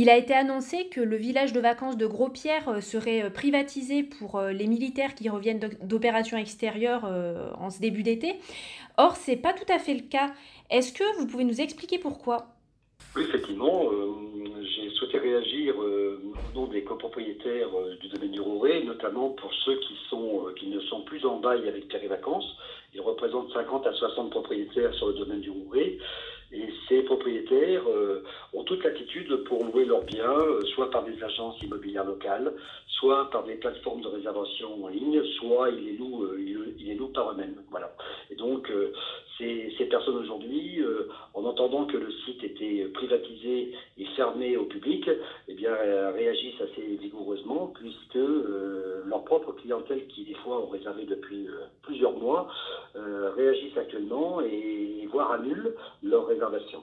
Il a été annoncé que le village de vacances de Gros-Pierre euh, serait euh, privatisé pour euh, les militaires qui reviennent d'opérations extérieures en ce début d'été. Or, ce n'est pas tout à fait le cas. Est-ce que vous pouvez nous expliquer pourquoi? Oui, effectivement, j'ai souhaité réagir au nom des copropriétaires du domaine du Rouret, notamment pour ceux qui, ne sont plus en bail avec Pierre et Vacances. Ils représentent 50 à 60 propriétaires sur le domaine du Rouret. Et ces propriétaires toute l'attitude pour louer leurs biens, euh, soit par des agences immobilières locales, soit par des plateformes de réservation en ligne, soit ils les louent, euh, ils, les louent par eux-mêmes. Voilà. Et donc, ces, ces, personnes aujourd'hui, en entendant que le site était privatisé et fermé au public, eh bien, réagissent assez vigoureusement, puisque leur propre clientèle, qui des fois ont réservé depuis plusieurs mois, réagissent actuellement et, voire annulent leur réservation